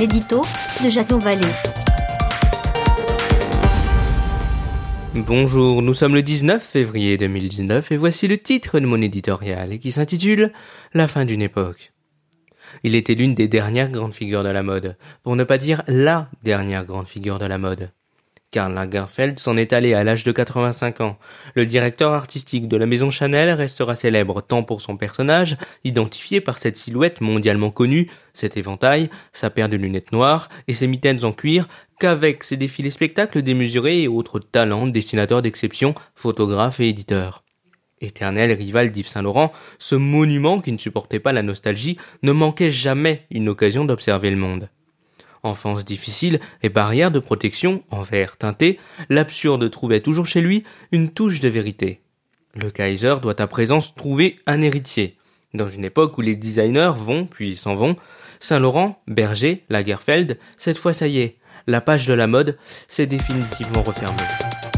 l'édito de Jason. Bonjour, nous sommes le 19 février 2019 et voici le titre de mon éditorial qui s'intitule La fin d'une époque. Il était l'une des dernières grandes figures de la mode, pour ne pas dire la dernière grande figure de la mode. Karl Lagerfeld s'en est allé à l'âge de 85 ans. Le directeur artistique de la maison Chanel restera célèbre tant pour son personnage, identifié par cette silhouette mondialement connue, cet éventail, sa paire de lunettes noires et ses mitaines en cuir, qu'avec ses défilés spectacles démesurés et autres talents dessinateurs d'exception, photographes et éditeurs. Éternel rival d'Yves Saint-Laurent, ce monument qui ne supportait pas la nostalgie ne manquait jamais une occasion d'observer le monde. Enfance difficile et barrière de protection en verre teinté, l'absurde trouvait toujours chez lui une touche de vérité. Le Kaiser doit à présent trouver un héritier. Dans une époque où les designers vont puis s'en vont, Saint-Laurent, Berger, Lagerfeld, cette fois ça y est, la page de la mode s'est définitivement refermée.